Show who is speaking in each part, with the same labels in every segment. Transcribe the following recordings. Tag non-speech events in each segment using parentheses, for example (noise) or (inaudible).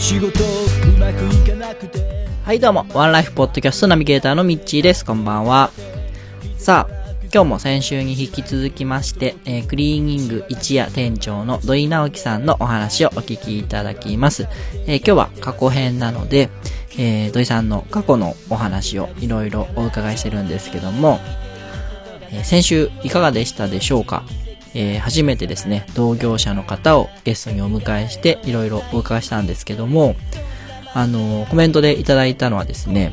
Speaker 1: 仕事うまくいかなくて。
Speaker 2: はいどうも。ワンライフポッドキャストナビゲーターのミッチーです。こんばんは。さあ今日も先週に引き続きまして、えークリーニング一夜店長の土井直樹さんのお話をお聞きいただきます。えー今日は過去編なので、えー土井さんの過去のお話をいろいろお伺いしてるんですけども、え先週いかがでしたでしょうか？えー初めてですね、同業者の方をゲストにお迎えしていろいろお伺いしたんですけども、あのーコメントでいただいたのはですね、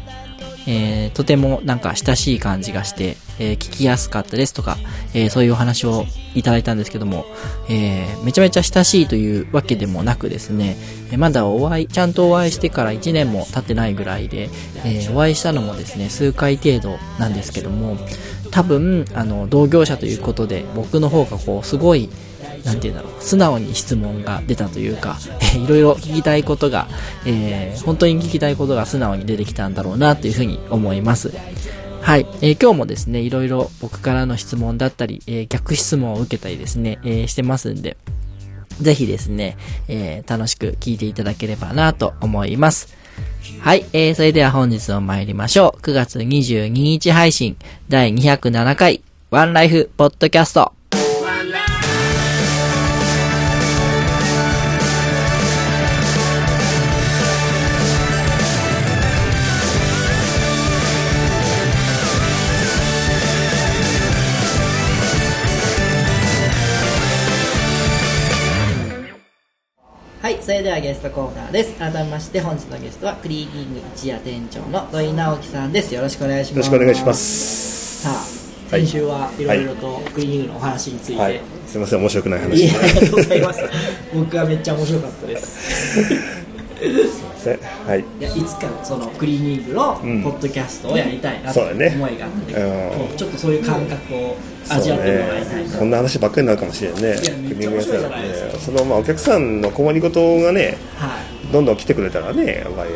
Speaker 2: えーとてもなんか親しい感じがして、えー聞きやすかったですとか、えーそういうお話をいただいたんですけども、えめちゃめちゃ親しいというわけでもなくですね、えまだお会い、ちゃんとお会いしてから1年も経ってないぐらいで、えお会いしたのもですね、数回程度なんですけども、多分、あの、同業者ということで、僕の方がこう、すごい、なんて言うんだろう、素直に質問が出たというか、え (laughs) ーいろいろ聞きたいことが、えー本当に聞きたいことが素直に出てきたんだろうなというふうに思います。はい、えー今日もですね、いろいろ僕からの質問だったり、えー逆質問を受けたりですね、えーしてますんで、ぜひですね、えー楽しく聞いていただければなと思います。はい、えー、それでは本日を参りましょう。9月22日配信、第207回、ワンライフポッドキャスト。はい、それではゲストコーナーです。改めまして本日のゲストはクリーニング一夜店長の土井直樹さんです。よろしくお願いし
Speaker 3: よろ
Speaker 2: ます。
Speaker 3: しくお願いしま。す。
Speaker 2: さあ、
Speaker 3: はい
Speaker 2: 先週はいろいろとクリーニングのお話について、
Speaker 3: はい。すみません、面白くない
Speaker 2: い
Speaker 3: 話。
Speaker 2: ありがとうございます。僕はめっちゃ面白かったです。(laughs)
Speaker 3: せん。はい。
Speaker 2: いやいつかそのクリーニングの
Speaker 3: うん
Speaker 2: ポッドキャストをやりたいなと思い
Speaker 3: そうだね
Speaker 2: があって、
Speaker 3: うん
Speaker 2: ちょっとそういう感覚を味わってもらいたい
Speaker 3: ね。
Speaker 2: な
Speaker 3: こんな話ばっかりになるかもしれんね。
Speaker 2: やめっちゃ面白いじゃないですか
Speaker 3: ね。そのまあお客さんの困りごとがね、
Speaker 2: はい
Speaker 3: どんどん来てくれたらね、やっぱり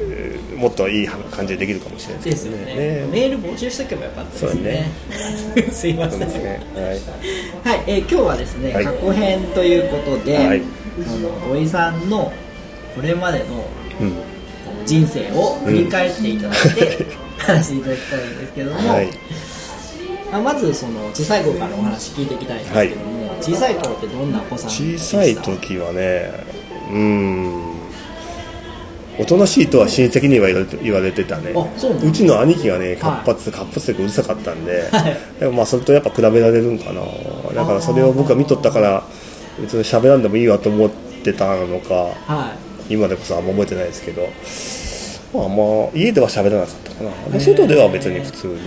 Speaker 3: えーもっといい感じでできるかもしれない
Speaker 2: ですよね
Speaker 3: ね。
Speaker 2: メール募集しとけばよかったですね (laughs) すいません。
Speaker 3: はい。
Speaker 2: はい、えー今日はですね、
Speaker 3: はい
Speaker 2: 過去編ということで、
Speaker 3: はい
Speaker 2: あの土井さんのこれまでの
Speaker 3: うん。
Speaker 2: 人生を振り返っていただいて、話していただきたいんですけども、
Speaker 3: はい。
Speaker 2: あまずその小さい頃からお話聞いていきたいんですけども、小さい頃ってどんなお子さん
Speaker 3: 小
Speaker 2: でした？
Speaker 3: さい時はね、うーん。おとなしいとは親戚には言われてたね。
Speaker 2: う
Speaker 3: ちの兄貴がね
Speaker 2: はい。
Speaker 3: 活発、活発でうるさかったんで、
Speaker 2: はい。
Speaker 3: でもまあそれとやっぱ比べられるんかな。だからそれを僕は見とったから別に喋らんでもいいわと思ってたのか。
Speaker 2: はい
Speaker 3: 今でこそあんま覚えてないですけどまあまあ家では喋らなかったかな。で外では別に普通に。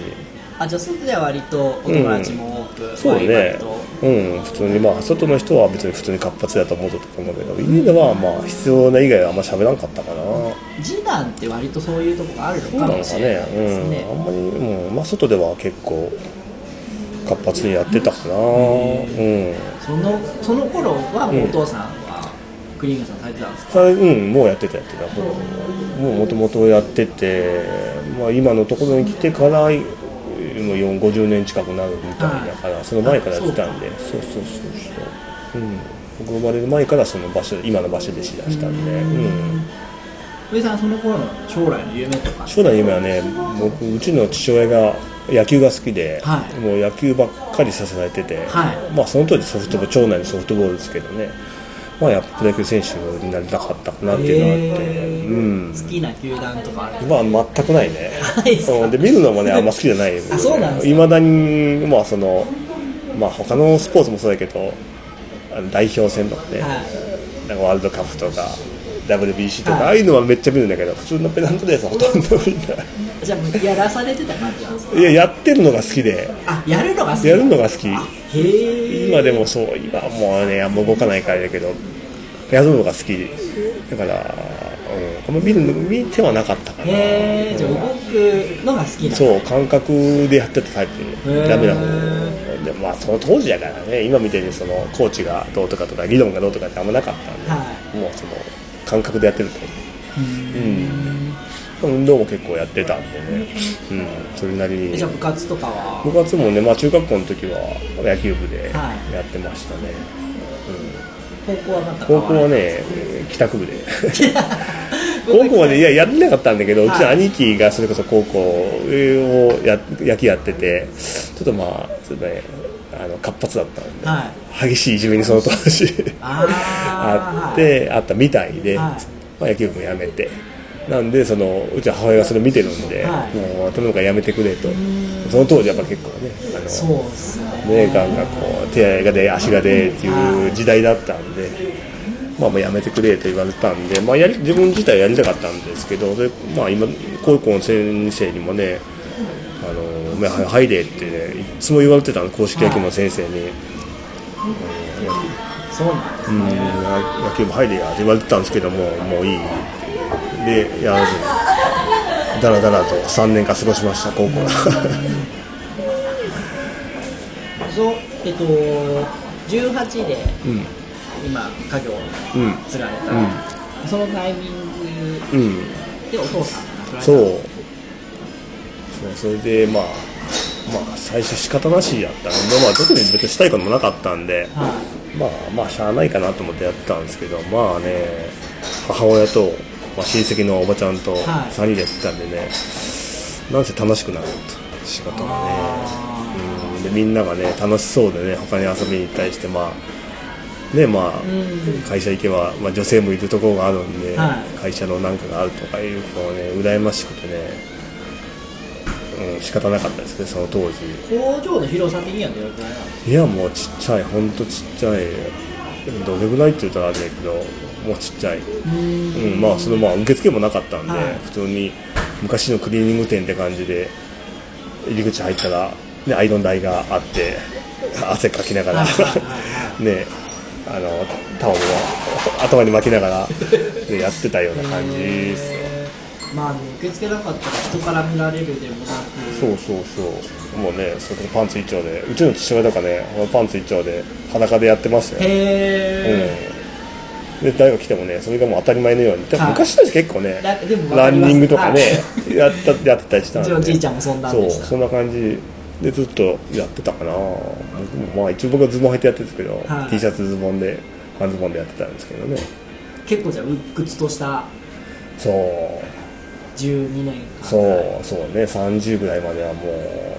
Speaker 2: あじゃあ外では割とお友達も多く、
Speaker 3: そう
Speaker 2: ワイワイ
Speaker 3: ね
Speaker 2: と。
Speaker 3: うん普通に。まあ外の人は別に普通に活発だと思うと思うけど家ではまあ必要な以外はあんま喋らんかったかな。
Speaker 2: 次男って割とそういうとこがあるの
Speaker 3: そうな
Speaker 2: かもしれないですね。
Speaker 3: うんあんまりうんまあ外では結構活発にやってたかな。うん。
Speaker 2: そのその頃はもうお父さんはクリーさんされてたんですか、
Speaker 3: さうんもうやってたやってた。もうもともとやってて、まあ、今のところに来てからもう4 50年近くなるみたいだから、その前からやってたんで。そうそうそうそうう。ん。僕生まれる前からその場所今の場所でしだしたんで、うん、
Speaker 2: 土井さんその頃の将来の夢とか？
Speaker 3: 将来の夢はね僕うちの父親が野球が好きで、
Speaker 2: はい。
Speaker 3: もう野球ばっかりさせられてて、
Speaker 2: はい。
Speaker 3: まあその当時ソフトボール町内のソフトボールですけどねまあやっぱプロ野球選手になりたかったかなっていうのがあって、うん。
Speaker 2: 好きな球団とかある？
Speaker 3: まあ全くないね。
Speaker 2: ですか？
Speaker 3: うん。で見るのもねあんま好きじゃない。(laughs)
Speaker 2: あそうなんですか？
Speaker 3: いまだにまあそのまあ他のスポーツもそうだけど代表戦とかね、
Speaker 2: はい。
Speaker 3: なんかワールドカップとか WBC とか、
Speaker 2: はい
Speaker 3: ああいうのはめっちゃ見るんだけど普通のペナントレースはほとんど
Speaker 2: じゃあもうやらされてた感じなんですか？
Speaker 3: いややってるのが好きで。
Speaker 2: あやるのが好き？
Speaker 3: やるのが好き。
Speaker 2: あへえ
Speaker 3: 今でもそう今はもうねあんま動かないからだけど休むのが好き。だから、うん、あんま見るの見てはなかったかな。
Speaker 2: へえじゃあ
Speaker 3: うん。
Speaker 2: 動くのが好きな
Speaker 3: そう感覚でやってたタイプ。ダメな方。でまあその当時やからね今みたいにそのコーチがどうとかとか理論がどうとかってあんまなかったんで、
Speaker 2: は
Speaker 3: もうその感覚でやってると。うん。運動も結構やってたんでね、うん、それなりに。
Speaker 2: えじゃあ部活とかは？
Speaker 3: 部活もね、まあ、中学校の時は野球部で
Speaker 2: はい
Speaker 3: やってましたね、
Speaker 2: 高校はまた
Speaker 3: うん、高校はね帰宅部で。(laughs) 高校はねいややってなかったんだけど、うちの兄貴がそれこそ高校をや野球やっててちょっとまあちょっとねあの活発だったんで、
Speaker 2: はい。
Speaker 3: 激しいいじめにその当時 (laughs)
Speaker 2: あ
Speaker 3: って、あったみたいで、
Speaker 2: はい。
Speaker 3: まあ、野球部もやめて。なんでそのうちの母親がそれ見てるんで、
Speaker 2: はい。
Speaker 3: もう頼むからやめてくれと。その当時やっぱ結構ねあの
Speaker 2: そうね。
Speaker 3: ねガンガンこう手が出足が出っていう時代だったんで、まあ、まあやめてくれと言われたんで、まあ、やり自分自体やりたかったんですけどで、まあ、今高校の先生にもね入れってねいつも言われてたの公式野球の先生に。
Speaker 2: そうなんです。
Speaker 3: うん、野球部入れやって言われてたんですけども、もういいってで、やらずに、だらだらと3年間過ごしました、高校。
Speaker 2: そうえっと18で
Speaker 3: うん、
Speaker 2: 今家業を
Speaker 3: うん、
Speaker 2: 継がれた、
Speaker 3: うん。
Speaker 2: そのタイミング
Speaker 3: うん、
Speaker 2: でお父さんが亡くなられた。
Speaker 3: そう。そう、それで、まあ、まあ、最初仕方なしやったんで、まあ、特に別にしたいこともなかったんで、
Speaker 2: は
Speaker 3: まあ、まあ、しゃあないかなと思ってやってたんですけど、まあね、母親と、まあ、親戚のおばちゃんと
Speaker 2: はい。
Speaker 3: 3人でやってたんでね、なんせ楽しくなると、仕事がね。
Speaker 2: あ
Speaker 3: うん。でみんながね楽しそうでね他に遊びに行ったりしてまあねまあ、
Speaker 2: うん。
Speaker 3: 会社行けば、まあ、女性もいるところがあるんで、
Speaker 2: はい。
Speaker 3: 会社のなんかがあるとかいうこうね羨ましくてね、うん、仕方なかったですねその当時。
Speaker 2: 工場の広さ的にはどれくらいなんです
Speaker 3: いやもうちっちゃいほんとちっちゃい。どれぐらいって言ったらあれだけどもうちっちゃい、
Speaker 2: か
Speaker 3: うん、まあそのまあ受付もなかったんで、
Speaker 2: はい。
Speaker 3: 普通に昔のクリーニング店って感じで入り口入ったら、ね、アイロン台があって汗かきながら (laughs) ねあのタオルを頭に巻きながら、ね、やってたような感じです。よ
Speaker 2: まあでも受け付けなかったら人から見られるでもなく。
Speaker 3: そうそうそう。もうねそれパンツ一丁でうちの父親とかねパンツ一丁で裸でやってましたよ。
Speaker 2: へ
Speaker 3: うん、で誰が来てもねそれがもう当たり前のように。昔たち結構ね、ランニングとかね、やったやってたりしたんで
Speaker 2: うちのじいちゃんもそんなん
Speaker 3: そうそんな感じでずっとやってたかな。僕もまあ一応僕はズボン履いてやってたんですけど、
Speaker 2: はい。
Speaker 3: T シャツズボンで半ズボンでやってたんですけどね。
Speaker 2: 結構じゃあ鬱屈とした。
Speaker 3: そう
Speaker 2: 12年間
Speaker 3: そうそうね30ぐらいまではも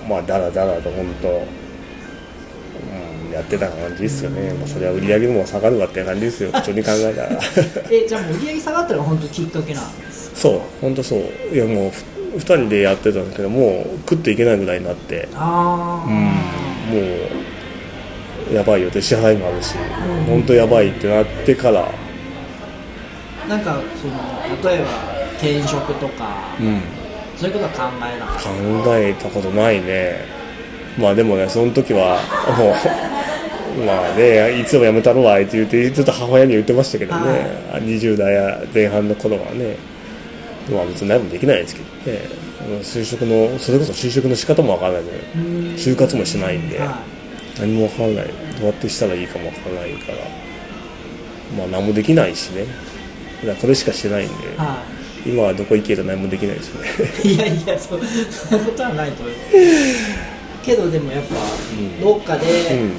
Speaker 3: うまあだらだらと本当、うん、やってた感じですよね、まあ、それは売り上げも下がるわって感じですよ。普通に考えたら。(laughs)
Speaker 2: えじゃあもう売り上げ下がったのが本当きっかけなんです
Speaker 3: そう本当そう。いやもうふ2人でやってたんですけどもう食っていけないぐらいになって。
Speaker 2: ああ、
Speaker 3: もうやばいよで支払いもあるし、本当やばいってなってから、
Speaker 2: なんかその例えば転職とか、そういうことは考えなかっ
Speaker 3: 考えたことないね。まあでもねその時はもう (laughs) まあねいつでも辞めたろわいって言ってずっと母親に言ってましたけどね、
Speaker 2: は
Speaker 3: 20代前半の頃はね。まあ別に何もできないですけどね。就職のそれこそ就職の仕方もわからないので就活もしてないんで、
Speaker 2: た、は
Speaker 3: 何もわからない。どうやってしたらいいかもわからないから。まあ何もできないしね。だからこれしかしてないんで、
Speaker 2: い。は
Speaker 3: 今はどこ行けと何もできないしね。
Speaker 2: い、いやいやそそんなことはないと思う。けどでもやっぱ、
Speaker 3: ん。
Speaker 2: どっかで
Speaker 3: うん。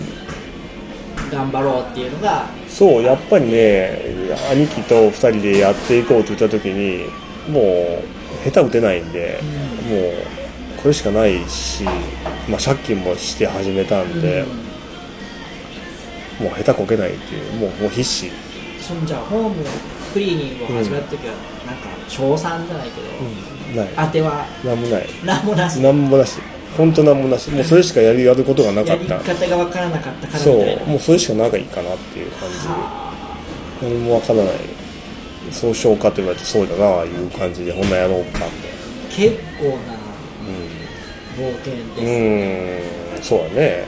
Speaker 2: 頑張ろうっていうのが、
Speaker 3: そうやっぱりね兄貴と2人でやっていこうと言った時にもう下手打てないんで、もうこれしかないし、まあ、借金もして始めたんで、もう下手こけないっていうもうもう必死。
Speaker 2: そのじゃあホームクリーニングを始めた時は、なんか賞賛じゃないけど、
Speaker 3: ない。
Speaker 2: 当ては
Speaker 3: 何もない。
Speaker 2: 何もなし。
Speaker 3: 何もなし。本当何もなし。もうそれしかやりやることがなか
Speaker 2: やり
Speaker 3: った
Speaker 2: 方が分からなかったから。
Speaker 3: そ
Speaker 2: みたいな
Speaker 3: う。もうそれしかないかなっていう感じ何もわからない。そうしようかと言われてそうだなあいう感じでほんなやろうかって。
Speaker 2: 結構な冒険
Speaker 3: う
Speaker 2: です、
Speaker 3: ん。そうだね。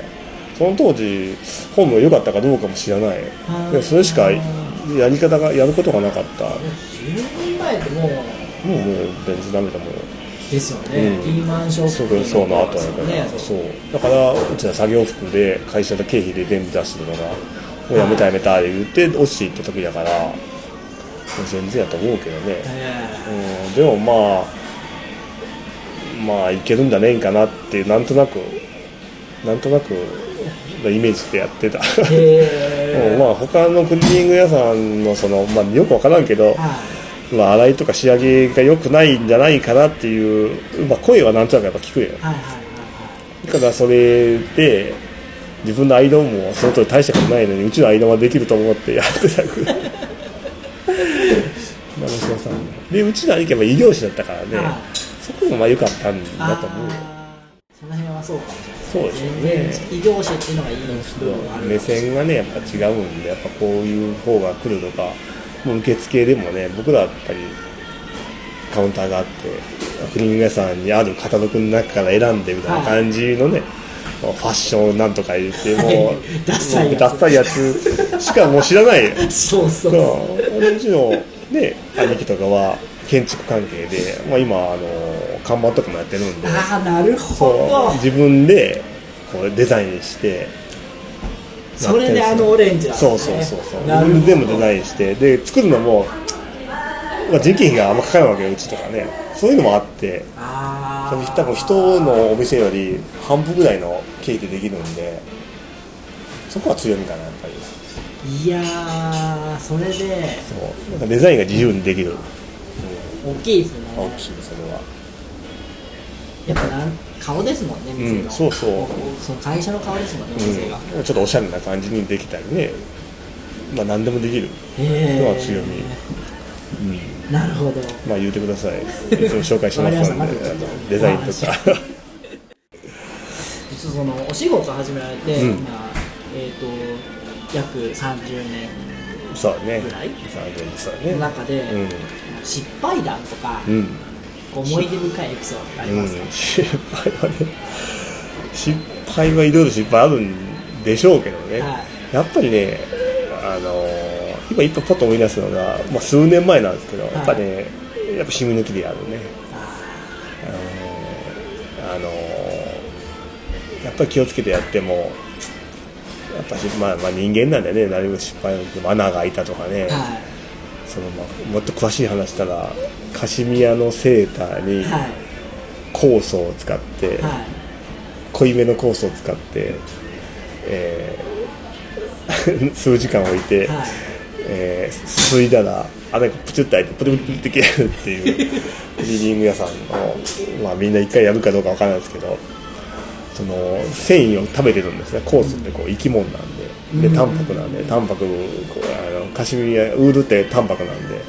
Speaker 3: その当時ホームが良かったかどうかも知らない。でもそれしかやり方がやることがなかった。も
Speaker 2: 10年前ってもう
Speaker 3: うもう全然ダメだもん
Speaker 2: ですよね、
Speaker 3: うん。
Speaker 2: ピーマンショッ
Speaker 3: そう
Speaker 2: プ
Speaker 3: そうの後や
Speaker 2: ですよ
Speaker 3: から、
Speaker 2: ね
Speaker 3: そう。だからうちは作業服で会社の経費で全部出してるのがもうやめたやめたって言って落ちていった時だから全然やと思うけどね、
Speaker 2: え
Speaker 3: うん、でもまあまあいけるんだねんかなってなんとなくなんとなくのイメージでやってた。
Speaker 2: えへ (laughs)
Speaker 3: うんまあ他のクリーニング屋さんのその、まあ、よく分からんけど、まあ、洗いとか仕上げが良くないんじゃないかなっていう、まあ、声はなんとなくやっぱ聞くよ。だからそれで自分のアイロンもその通り大したことないのにうちのアイロンはできると思ってやってたく。(laughs) らいさんでうちの兄貴は異業種だったからね、
Speaker 2: はい。
Speaker 3: そこもまあ良かったんだと思う。
Speaker 2: その辺はそうかもし
Speaker 3: そう
Speaker 2: れない
Speaker 3: でしょうね。
Speaker 2: 異業種っていうのがいい部分がある
Speaker 3: 目線がねやっぱ違うんでやっぱこういう方が来るとかもう受付でもね僕らはやっぱりカウンターがあってクリーニング屋さんにあるカタログの中から選んでみたいな感じのね、ファッションなんとか言ってもう (laughs)
Speaker 2: ダサいやつ。
Speaker 3: もうダサいやつしかもう知らないよ。
Speaker 2: そうそう
Speaker 3: そう。う。ちのね兄貴とかは建築関係で、まあ、今あの看板とかもやってるんで。
Speaker 2: ああなるほど。
Speaker 3: 自分でこうデザインして。
Speaker 2: それであのオレンジなんですね。
Speaker 3: そうそうそうそう。全部デザインして。で作るのも、まあ、人件費があんまかからないわけようちとかね。そういうのもあって。
Speaker 2: あ
Speaker 3: その多分人のお店より半分ぐらいの経費でできるんで。そこは強みかなやっぱり。
Speaker 2: いやーそれで。
Speaker 3: そう。なんかデザインが自由にできる、
Speaker 2: 大きいですね。
Speaker 3: うん、大きいそれは
Speaker 2: やっぱなん顔ですもんね店の、
Speaker 3: うんそうそう。
Speaker 2: その会社の顔ですもんね店が、
Speaker 3: うん、ちょっとおしゃれな感じにできたりね。まあ何でもできる。
Speaker 2: へ
Speaker 3: のは強み、うん。
Speaker 2: えなるほど。
Speaker 3: まあ言うてください。いつも紹介しますのでデザインとか。
Speaker 2: 実はそのお仕事始められて、
Speaker 3: うん。
Speaker 2: まあえっ、と約30年。
Speaker 3: そうね。
Speaker 2: ぐらい？
Speaker 3: そうね。
Speaker 2: の中で、
Speaker 3: うん。
Speaker 2: 失敗談とか、
Speaker 3: うん
Speaker 2: 思い出深いエピソードあり
Speaker 3: うん
Speaker 2: ますか、
Speaker 3: 失敗はね失敗はいろいろ失敗あるんでしょうけどね、
Speaker 2: は
Speaker 3: やっぱりねあのー今一歩ポッと思い出すのが、まあ、数年前なんですけど、やっぱねやっぱシミ抜きでやるね。あのーあのーやっぱり気をつけてやってもやっぱし、まあ、まあ人間なんでね。何も失敗でも穴が開いたとかね、
Speaker 2: は
Speaker 3: そのまあもっと詳しい話したらカシミヤのセーターに酵素を使って、
Speaker 2: はい。
Speaker 3: 濃いめの酵素を使って、えー (laughs) 数時間置いて、
Speaker 2: はい。
Speaker 3: えー吸いだら穴がプチュッと開いてプルプルって消えるっていうクリーニング屋さんの、まあ、みんな一回やるかどうかわからないですけどその繊維を食べてるんですね。酵素ってこう生き物なんででタンパクなんでタンパクこうあのカシミヤウールってタンパクなんで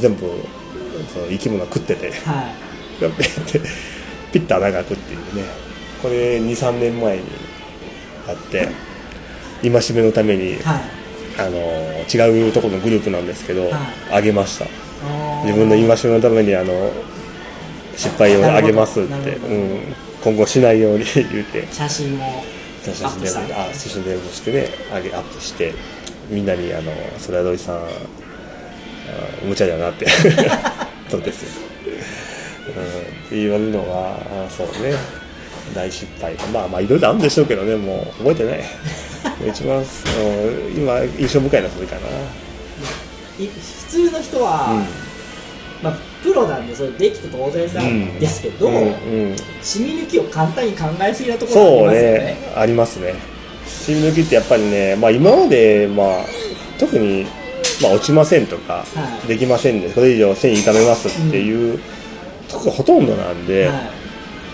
Speaker 3: 全部その生き物が食ってて。ピッと穴が開くっていうね。これ23年前にあって戒めのために、
Speaker 2: はい。
Speaker 3: あの違うところのグループなんですけど、
Speaker 2: はい。
Speaker 3: あげました。自分の戒めのためにあの失敗をあげますって、うん、今後しないように言って。
Speaker 2: 写真も
Speaker 3: 写真であ写真でもしてねあげアップしてみんなにあの「それは土井さんあ無茶だな」って。(laughs) そうですよ、うん、って言われるのがあそうね。大失敗。まあまあいろいろあるんでしょうけどねもう覚えてない。(laughs) 一番うん今印象深いのはそれかな。い
Speaker 2: 普通の人は、まあ、プロなんでそれできて当然なん。ですけど、
Speaker 3: うんうん。
Speaker 2: 染み抜きを簡単に考えすぎなところがありますよね。
Speaker 3: ねありますね。シミ抜きってやっぱりね、まあ、今まで、まあ、特に、まあ、落ちませんとか、
Speaker 2: はい。
Speaker 3: できませんでこれ以上繊維傷めますっていうとこがほとんどなんで、
Speaker 2: はい。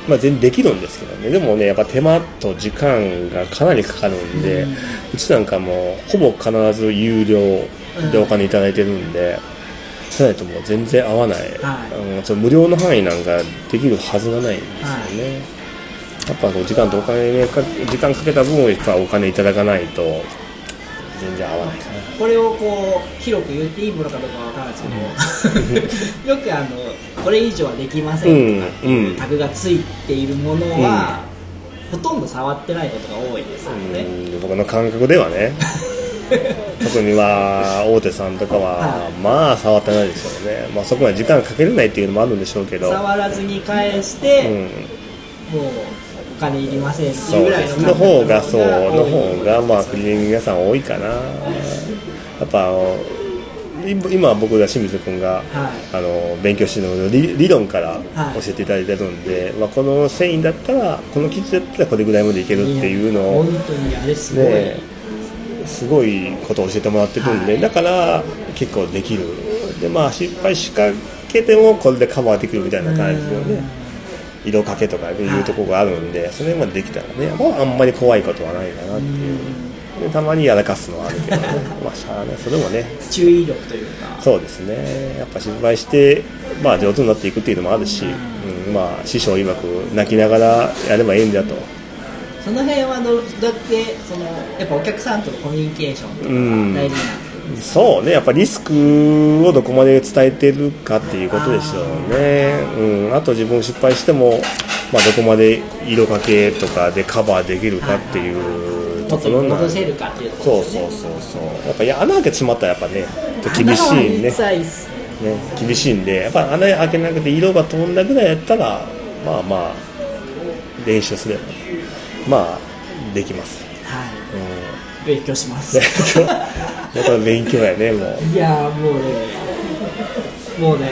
Speaker 3: まあ、全然できるんですけどね。でもねやっぱ手間と時間がかなりかかるんで、
Speaker 2: う
Speaker 3: うんちなんかもうほぼ必ず有料でお金いただいてるんで、じゃないともう全然合わない、
Speaker 2: はい。
Speaker 3: うん無料の範囲なんかできるはずがないんですよね、やっぱこう時間とお金ねか時間かけた分をやっぱお金いただかないと全然合わないかな。
Speaker 2: これをこう広く言っていいものかどうかわからないですけど (laughs) よくあのこれ以上はできませんとかっていうタグがついているものは、ほとんど触ってないことが多いですよね、
Speaker 3: うん僕の感覚ではね (laughs) 特にまあ大手さんとかは、
Speaker 2: は
Speaker 3: まあ触ってないでしょうね、まあ、そこまで時間かけれないっていうのもあるんでしょうけど、
Speaker 2: 触らずに返し
Speaker 3: う
Speaker 2: て、
Speaker 3: ん、
Speaker 2: もうお金いりませんって
Speaker 3: そ
Speaker 2: いううぐらいの
Speaker 3: の方がそう。の方がまあクリーニング屋さん多いかな。やっぱ今今僕が清水君が、
Speaker 2: はい。
Speaker 3: あの勉強してるのを理理論から
Speaker 2: はい。
Speaker 3: 教えていただいてるんで、まあ、この繊維だったらこの生地だったらこれぐらいまでいけるっていうのを
Speaker 2: 本当にあれすごい、
Speaker 3: ねすごいことを教えてもらってるんで、
Speaker 2: はい。
Speaker 3: だから結構できる。でまあ失敗しかけてもこれでカバーできるみたいな感じのね色かけとかい。うところがあるんで、それまでできたらね、まあ、あんまり怖いことはないかなっていう、でたまにやらかすのはあるけどね。(laughs) まあしゃあない。それもね。
Speaker 2: 注意力というか。
Speaker 3: そうですね。やっぱ失敗して、まあ、上手になっていくっていうのもあるし、うん。まあ、師匠曰く泣きながらやればいいんだと。
Speaker 2: その辺はどどうやってそのやっぱお客さんとのコミュニケーションとか
Speaker 3: うん
Speaker 2: 大事になってくる
Speaker 3: そうね、やっぱリスクをどこまで伝えてるかっていうことでしょうね、うん、あと自分失敗しても、まあ、どこまで色かけとかでカバーできるかっていうところなん
Speaker 2: 戻せるかっていうところね
Speaker 3: そうそうそうそう。やっぱり穴開けてしまったらやっぱね厳しいね。ね厳しいんでやっぱ穴開けなくて色が飛んだぐらいやったらまあまあ練習すればまあできます、
Speaker 2: はい。
Speaker 3: うん
Speaker 2: 勉強します。(laughs)
Speaker 3: やっぱ勉強やねもう。
Speaker 2: いやーもうねもうね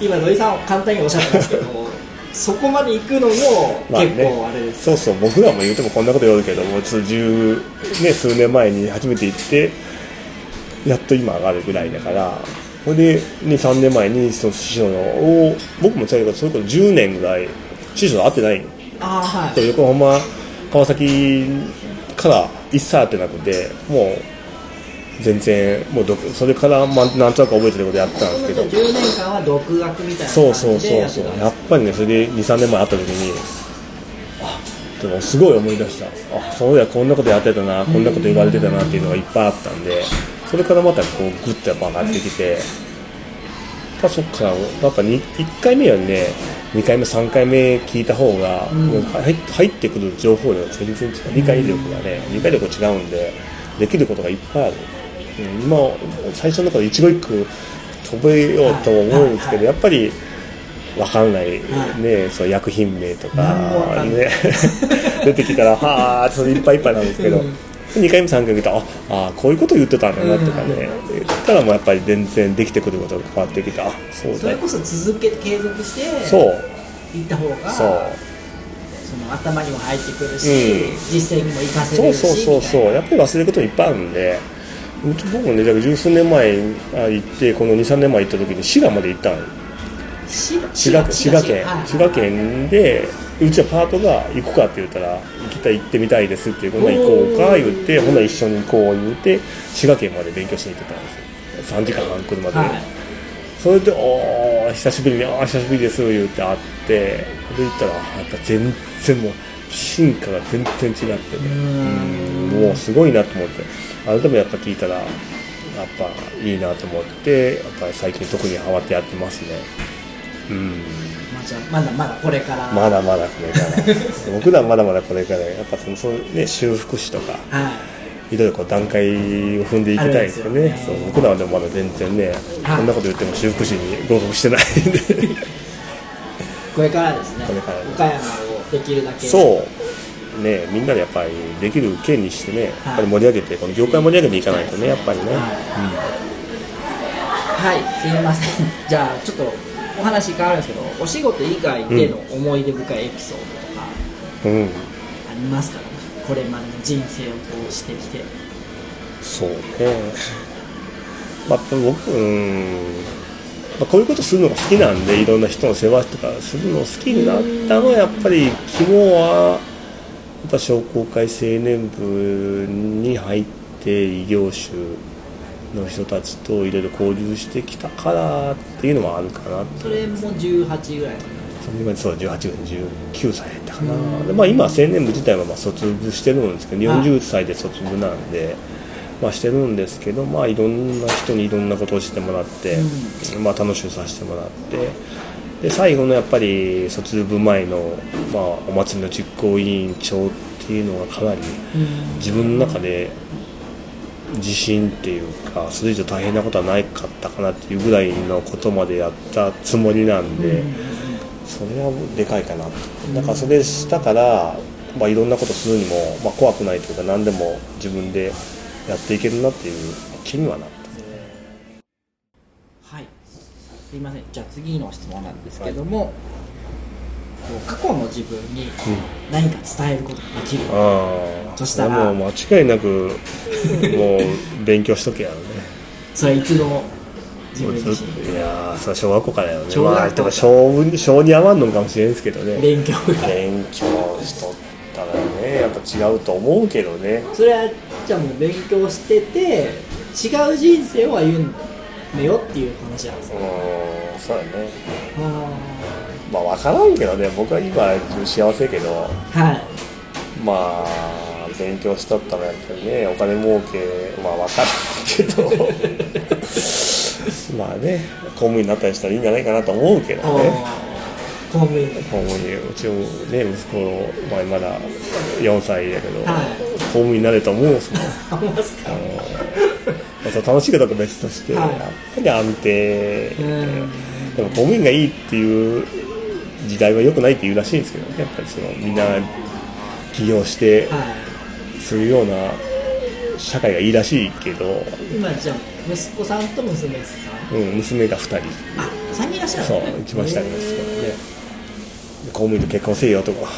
Speaker 2: 今土井さん簡単におっしゃってますけど (laughs) そこまで行くのも
Speaker 3: まあ
Speaker 2: 結構あれです、
Speaker 3: そうそう僕らも言うてもこんなこと言うけども十、ね、数年前に初めて行ってやっと今上がるぐらいだからそれで23年前にその師匠のを僕もそうやけどそれこそ10年ぐらい師匠と会ってない
Speaker 2: ああはい。
Speaker 3: 横浜川崎から一切会ってなくてもう全然もうどそれからまあなんとなく覚えてることやってたんですけど。
Speaker 2: 10年間は独学みたいな
Speaker 3: そう
Speaker 2: 感
Speaker 3: そうそうそう。やっぱりねそれで23年前会った時にあでもすごい思い出した。あそうやこんなことやってたなこんなこと言われてたなっていうのがいっぱいあったんでそれからまたこうグッとやっぱ上がってきてやっぱそっからやっぱに1回目よりね2回目3回目聞いた方が、もう入ってくる情報量が全然違う。理解力がね理解力が違うんでできることがいっぱいある、うん、今最初の頃一語一句飛べようと思うんですけどやっぱり分かんない、ね、そう薬品名とかね、出てきたらはあそれいっぱいいっぱいなんですけど、
Speaker 2: うん
Speaker 3: 2回目3回目見たらああこういうこと言ってたんだなとかね、言ったらもうやっぱり全然できてくることが変わってきてあそうだ。
Speaker 2: それこそ続けて継続して
Speaker 3: そう。
Speaker 2: いった方が
Speaker 3: そう。
Speaker 2: その頭にも入ってくるし、
Speaker 3: うん。
Speaker 2: 実践にも活かせるし
Speaker 3: そうそうそうそう。やっぱり忘れることいっぱいあるんで僕もねだから十数年前あ行ってこの23年前行った時に滋賀まで行ったの
Speaker 2: 滋賀
Speaker 3: 滋賀県
Speaker 2: はい
Speaker 3: 滋賀県でうちはパートが行くかって言ったら行きたい行ってみたいですっていうほな行こうか言ってほな一緒に行こう言って滋賀県まで勉強しに行ってたんですよ。3時間半車で、
Speaker 2: はい。
Speaker 3: それで「おー久しぶりにあー久しぶりです」言って会ってで行ったらやっぱ全然もう進化が全然違ってね。うん。もうすごいなと思って。改めやっぱ聞いたらやっぱいいなと思ってやっぱり最近特にハマってやってますね。うん
Speaker 2: まあ、じゃあまだまだこれから。
Speaker 3: まだまだこれから。(laughs) 僕らはまだまだこれから。やっぱそのそう、ね、修復師とか
Speaker 2: はい。
Speaker 3: ろいろこう段階を踏んでいきたいですよね。
Speaker 2: ね。
Speaker 3: そう僕らはでもまだ全然ね、
Speaker 2: はい。
Speaker 3: こんなこと言っても修復師に合格してないんで。(laughs)
Speaker 2: これからですね。
Speaker 3: これから
Speaker 2: 岡山をできるだけ。
Speaker 3: そう。ねみんなでやっぱりできる県にしてねやっぱり盛り上げてこの業界盛り上げていかないとねやっぱりね、
Speaker 2: はい、すいません。じゃあ、ちょっとお話変わるんですけど、お仕事以外での思い出深いエピソードとか
Speaker 3: うん、うん、
Speaker 2: ありますか？ね、これまでの人生を通してきて。
Speaker 3: そうね。まあ僕うん。まあ、こういうことするのが好きなんでいろんな人の世話とかするの好きになったのはやっぱり肝はやっぱ商工会青年部に入って異業種の人たちといろいろ交流してきたからっていうのもあるかな
Speaker 2: それも18ぐらい。
Speaker 3: そう18歳19歳やったかな、でまあ、今青年部自体はまあ卒部してるんですけど
Speaker 2: はい。
Speaker 3: 40歳で卒部なんで、まあ、してるんですけど、まあ、いろんな人にいろんなことをしてもらって、まあ、楽しくさせてもらってで最後のやっぱり卒部前の、まあ、お祭りの実行委員長っていうのがかなり自分の中で自信っていうかそれ以上大変なことはないかったかなっていうぐらいのことまでやったつもりなんで、それはでかいかなと。だからそれしたから、まあ、いろんなことするにも、まあ、怖くないというか何でも自分でやっていけるなっていう気にはなった
Speaker 2: はい。すいません。じゃあ次の質問なんですけども、こう過去の自分に何か伝えることができる、
Speaker 3: ああ。
Speaker 2: そしたら
Speaker 3: もう間違いなく (laughs) もう勉強しとけやろね。
Speaker 2: それはいつの自分自身
Speaker 3: いやーそれは小学校からやろね。
Speaker 2: 小学校。
Speaker 3: まあとか小に小に合わんのかもしれんですけどね。
Speaker 2: 勉強。が
Speaker 3: 勉強しとったらねやっぱ違うと思うけどね。
Speaker 2: それはじゃあもう勉強してて違う人生を歩めよっていう話なんです
Speaker 3: う
Speaker 2: よ
Speaker 3: んそうやね。
Speaker 2: あ
Speaker 3: まあ分からんけどね僕は今幸せやけど
Speaker 2: ーはい。
Speaker 3: まあ勉強しとったらやっぱりねお金儲けまあ分からんけど。(laughs) まあね公務員になったりしたらいいんじゃないかなと思うけどね。
Speaker 2: 公務員。
Speaker 3: 公務員。うちもね息子、まあ、まだ4歳やけど、
Speaker 2: はい。
Speaker 3: 公務員になれと思うんですもん。
Speaker 2: ありますか。
Speaker 3: まあそう楽しいかどうか別として、
Speaker 2: はい。
Speaker 3: やっぱり安定、
Speaker 2: うん。
Speaker 3: でも公務員がいいっていう時代は良くないって言うらしいんですけどねやっぱりそのみんな起業して
Speaker 2: は
Speaker 3: するような社会がいいらしいけど、
Speaker 2: い今じゃあ息子さんと娘さん？
Speaker 3: うん、娘が2人。
Speaker 2: あ三人いらっしゃる
Speaker 3: そう一番下にですからねで公務員と結婚せえよとか。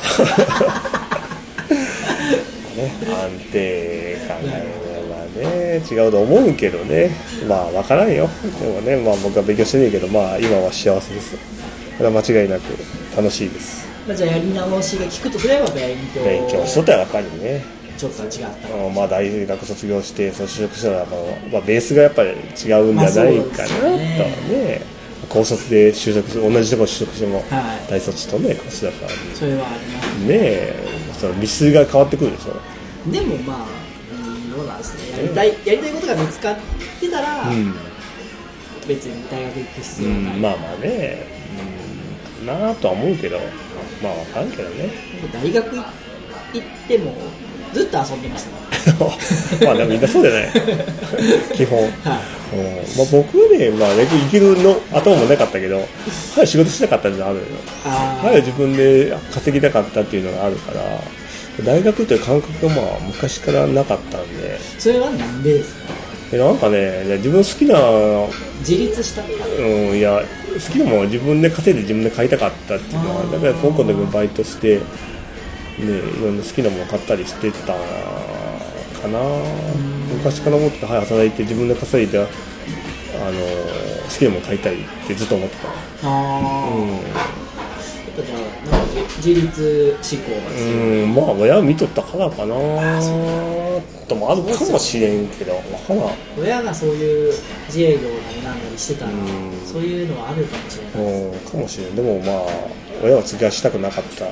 Speaker 3: ね安定考えればね違うと思うけどね。まあ分からんよ。でもねまあ僕は勉強してねえけどまあ今は幸せですこれは間違いなく楽しいです。
Speaker 2: まあ、じゃあやり直しが効くとすれば勉強
Speaker 3: 勉強しとったらやっぱりね。
Speaker 2: ちょっと違った。
Speaker 3: あのまあ大学卒業してその就職したら、まあまあ、ベースがやっぱり違うんじゃないかなね,、
Speaker 2: です
Speaker 3: 高卒で就職する同じところ就職しても、
Speaker 2: はい。
Speaker 3: 大卒とねこちらから。ね
Speaker 2: それはあります
Speaker 3: え。その道筋が変わってくるでしょ。
Speaker 2: でもまあうんどうなんですね。やりたいやりたいことが見つかってたら、
Speaker 3: うん、
Speaker 2: 別に大学行く必
Speaker 3: う
Speaker 2: 要はない、
Speaker 3: ん、まあまあね、うん、なあとは思うけどまあ分からんけどね。
Speaker 2: 大学行ってもずっと遊んでました。(laughs)
Speaker 3: まあでもみんなそうじゃない。(laughs) 基本。
Speaker 2: はい。
Speaker 3: うん。まあ、僕はね、まあ、野球行けるの頭もなかったけど、早く仕事しなかったっていうのがあるのよ。
Speaker 2: あ
Speaker 3: 早く自分で稼ぎたかったっていうのがあるから、大学という感覚がまあ昔からなかったんで、
Speaker 2: それはなんでですか？
Speaker 3: でなんかね、自分好きな、
Speaker 2: 自立した
Speaker 3: うん、いや、好きなものを自分で稼いで自分で買いたかったっていうのは、だから高校の時もバイトして、ね、いろんな好きなもの買ったりしてたかな。昔から思って、はい、働いて自分で稼いで、あの、好きなもの買いたいってずっと思ってた。
Speaker 2: ああ、
Speaker 3: うん。
Speaker 2: やっぱじゃあなんか自立志向が強い、
Speaker 3: うん、まあ親見とったからかなともあるかもしれんけど、わからん。
Speaker 2: 親がそういう自営業なりなんなりしてたら、
Speaker 3: うん。
Speaker 2: そういうのはあるかもしれない。
Speaker 3: うん、かもしれん。でもまあ、親は継がしたくなかった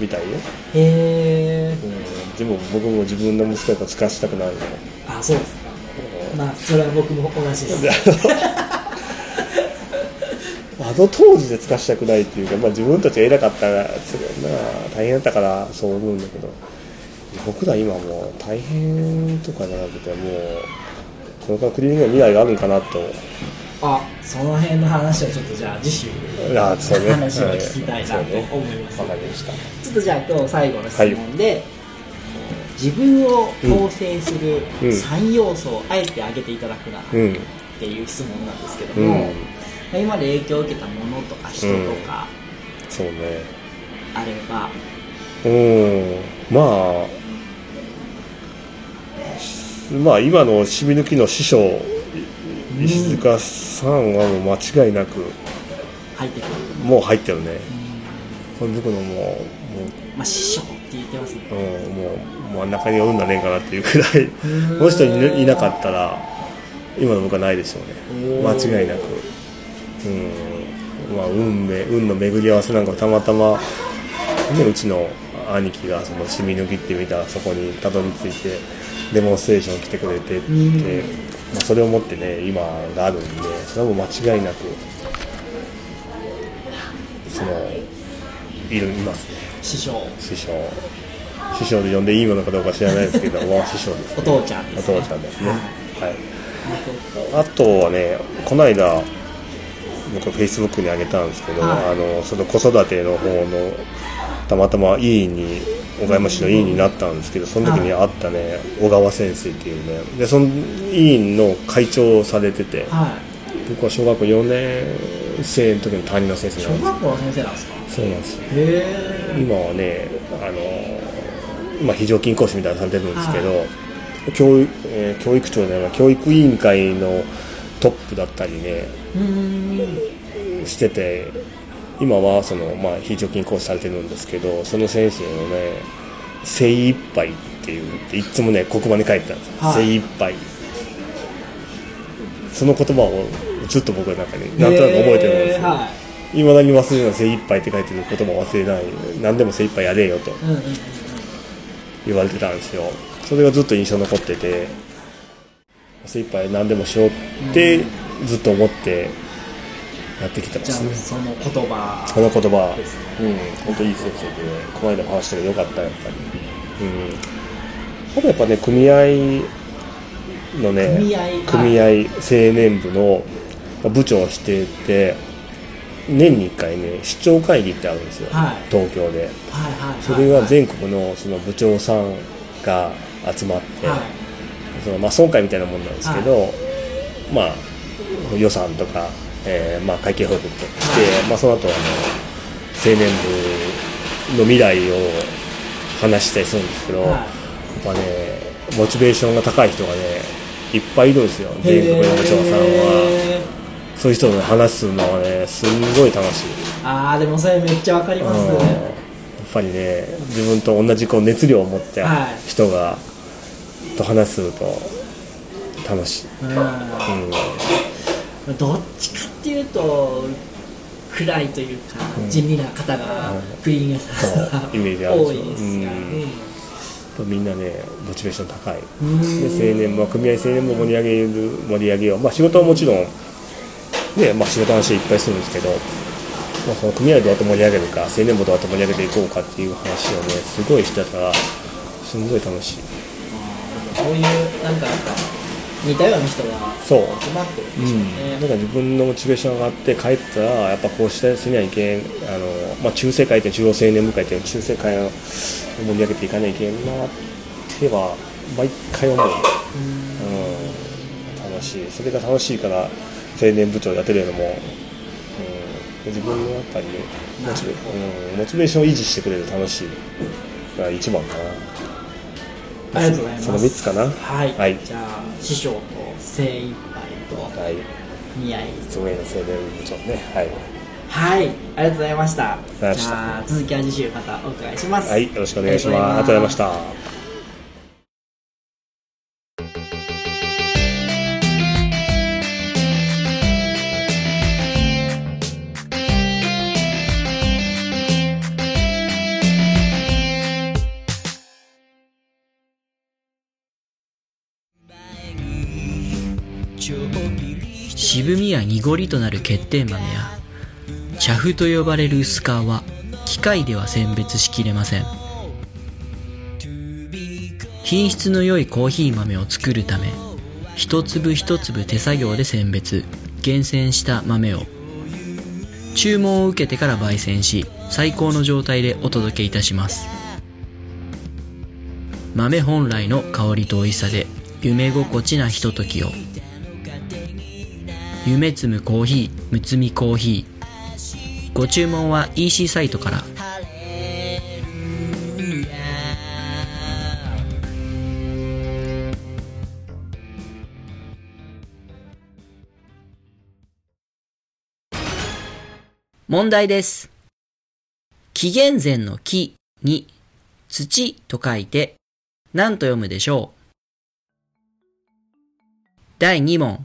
Speaker 3: みたいよ。
Speaker 2: へえ。
Speaker 3: うん、でも僕も自分の息子やから継がしたくないの。
Speaker 2: あそうですか。まあそれは僕も同じです。
Speaker 3: あの当時で継がしたくないっていうか、まあ自分たちが偉かったら、大変だったからそう思うんだけど、僕ら今もう大変とかじゃなくて、もう、これからクリーニングの未来があるんかなと
Speaker 2: あその辺の話はちょっとじゃあ次週
Speaker 3: あそうね
Speaker 2: 話を聞きたいなと
Speaker 3: はい
Speaker 2: 思います、
Speaker 3: わかりました。
Speaker 2: ちょっとじゃあ今日最後の質問で、自分を構成する
Speaker 3: うん
Speaker 2: 3要素をあえて挙げていただくなっ
Speaker 3: うん。
Speaker 2: ていう質問なんですけど
Speaker 3: うん
Speaker 2: も、まあ今まで影響を受けたものとか人とか
Speaker 3: そうね。
Speaker 2: あれば、
Speaker 3: うん。まあ、まあ今のしみ抜きの師匠、石塚さんはもう間違いなく、
Speaker 2: 入ってくる、
Speaker 3: もう入ってるね。これ僕のもう、も
Speaker 2: まあ、師匠って言ってますね
Speaker 3: う、うん、もう真ん中におるんだねえかなっていうくらい、この人いいなかったら、今の僕はないでしょうね。間違いなく。うん。まあ運命、運の巡り合わせなんかたまたま、ね、うちの兄貴がその染み抜きってみたらそこにたどり着いてデモンストレーション来てくれてって、
Speaker 2: うん。
Speaker 3: まあ、それをもってね今があるんでそれはもう間違いなくそのいるいますね。
Speaker 2: 師匠。
Speaker 3: 師匠。師匠で呼んでいいものかどうか知らないですけど (laughs) まあ師匠です、ね、
Speaker 2: お父ちゃんですね。
Speaker 3: お父ちゃんですね。はい。あとはねこの間僕フェイスブックに上げたんですけど、
Speaker 2: はい。
Speaker 3: あのその子育ての方のたまたま委員に岡山市の委員になったんですけどその時に会ったね小川先生っていうね。でその委員の会長をされてて
Speaker 2: はい。
Speaker 3: 僕は小学校4年生の時の担任の先生なんです。
Speaker 2: 小学校の先生なんですか？
Speaker 3: そうなんです今はねあの今非常勤講師みたいなのされてるんですけど、教育えー教育長では教育委員会のトップだったりねしてて今はその、まあ、非常勤講師されてるんですけどその先生のね「精一杯っていういつもね黒板に書いてたんですよ、
Speaker 2: はい。
Speaker 3: 精一杯。その言葉をずっと僕の中になんとなく覚えてるんですよ、
Speaker 2: い。
Speaker 3: まだに忘れない精一杯って書いてる言葉を忘れない。何でも精一杯やれよと
Speaker 2: うんうんうん
Speaker 3: 言われてたんですよ。それがずっと印象に残ってて精一杯何でもしようってずっと思ってやってきてま
Speaker 2: じゃあ
Speaker 3: すね、
Speaker 2: その言葉。
Speaker 3: この言葉。うん。本当いい先生でこの間も話してよかったやっぱり。うん。あとやっぱね組合のね
Speaker 2: 組合
Speaker 3: 組合青年部のまあ部長をしてて年に1回ね出張会議ってあるんですよ、
Speaker 2: はい。
Speaker 3: 東京で。
Speaker 2: はいはい
Speaker 3: それが全国のその部長さんが集まって、
Speaker 2: はい。
Speaker 3: そのまあ総会みたいなもんなんですけど、まあ予算とか、えーまあ会計報告とかして、まあその後あの青年部の未来を話したりするんですけど、
Speaker 2: はい。
Speaker 3: やっぱねモチベーションが高い人がねいっぱいいるんですよ。全国の部長さんは。そういう人と話すのはねすんごい楽しい。
Speaker 2: ああでもそれめっちゃわかります
Speaker 3: うん。やっぱりね自分と同じこう熱量を持った
Speaker 2: はい。
Speaker 3: 人が、と話すと楽しい、
Speaker 2: う
Speaker 3: うん
Speaker 2: んどっちかっていうと暗いというか、地味な方がクリーン屋さんが
Speaker 3: イメージある
Speaker 2: 多いですが、
Speaker 3: うん。みんなねモチベーション高い。
Speaker 2: うん。
Speaker 3: で青年部組合青年部を盛り上げる盛り上げよう、まあ、仕事はもちろん、ねまあ、仕事の話いっぱいするんですけど、まあ、その組合をどうやって盛り上げるか青年部をどうやって盛り上げていこうかっていう話をねすごいしてたらすんごい楽しい。
Speaker 2: そういうなんか似たような人が
Speaker 3: そう。
Speaker 2: 集まってるんでしょう
Speaker 3: うん、
Speaker 2: ね、
Speaker 3: だから自分のモチベーションが上がって帰ったらやっぱこうしてせにはいけんあの、まあ、中世会って中央青年部会って中世会を盛り上げていかないといけんなっては毎回思う、うん、楽しい。それが楽しいから青年部長やってるのも、うん、自分のやっぱりねモチベ,、うん、モチベーションを維持してくれる楽しいが一番かな
Speaker 2: ありがとうございます。
Speaker 3: その3つかな。
Speaker 2: はい、
Speaker 3: はい。
Speaker 2: じゃあ師匠と精一杯と
Speaker 3: はい。
Speaker 2: 見合い。
Speaker 3: 上の青年部長ね。はい。
Speaker 2: はい。ありがとうございました。
Speaker 3: りがとうございました。
Speaker 2: じゃあ続きは次週またお伺いします。
Speaker 3: はい、よろしくお願いします。ありがとうございました。
Speaker 2: 渋みや濁りとなる欠点豆や茶粉と呼ばれる薄皮は機械では選別しきれません。品質の良いコーヒー豆を作るため一粒一粒手作業で選別厳選した豆を。注文を受けてから焙煎し最高の状態でお届けいたします。豆本来の香りと美味しさで夢心地なひとときを。夢摘むコーヒーむつみコーヒー。ご注文は EC サイトから。問題です。紀元前の木に土と書いて何と読むでしょう。第2問。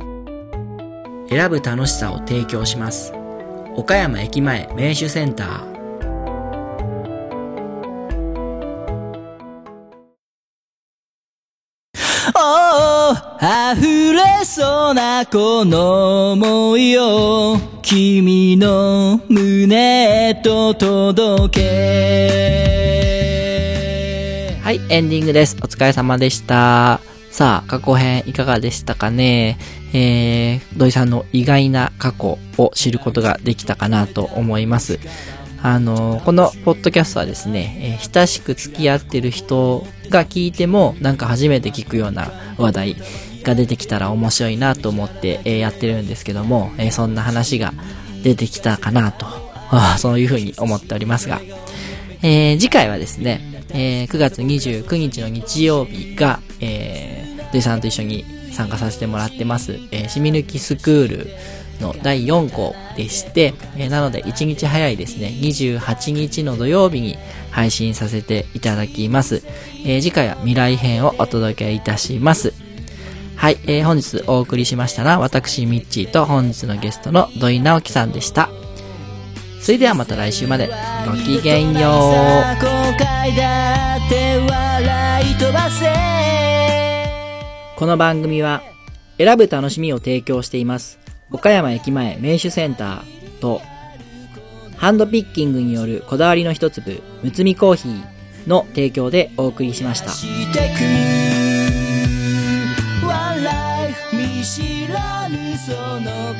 Speaker 2: 選ぶ楽しさを提供します岡山駅前名手センター
Speaker 1: 溢れそうなこの想いを君の胸へと届け
Speaker 2: はい、エンディングです。お疲れ様でした。さあ、過去編いかがでしたかね？えー、土井さんの意外な過去を知ることができたかなと思います。あの、このポッドキャストはですね、えー親しく付き合ってる人が聞いても、なんか初めて聞くような話題が出てきたら面白いなと思って、えーやってるんですけども、えそんな話が出てきたかなと、そういうふうに思っておりますが、えー次回はですね、えー9月29日の日曜日が、えー、土井さんと一緒に参加させてもらってます、えー、しみ抜きスクールの第4校でして、えーなので1日早いですね、28日の土曜日に配信させていただきます。えー次回は未来編をお届けいたします。はい、えー本日お送りしましたのは私、ミッチーと本日のゲストの土井直樹さんでした。それではまた来週まで。ごきげんよう。この番組は、選ぶ楽しみを提供しています。岡山駅前名手センターと、ハンドピッキングによるこだわりの一粒、むつみコーヒーの提供でお送りしました。
Speaker 1: してく One life 見知らぬその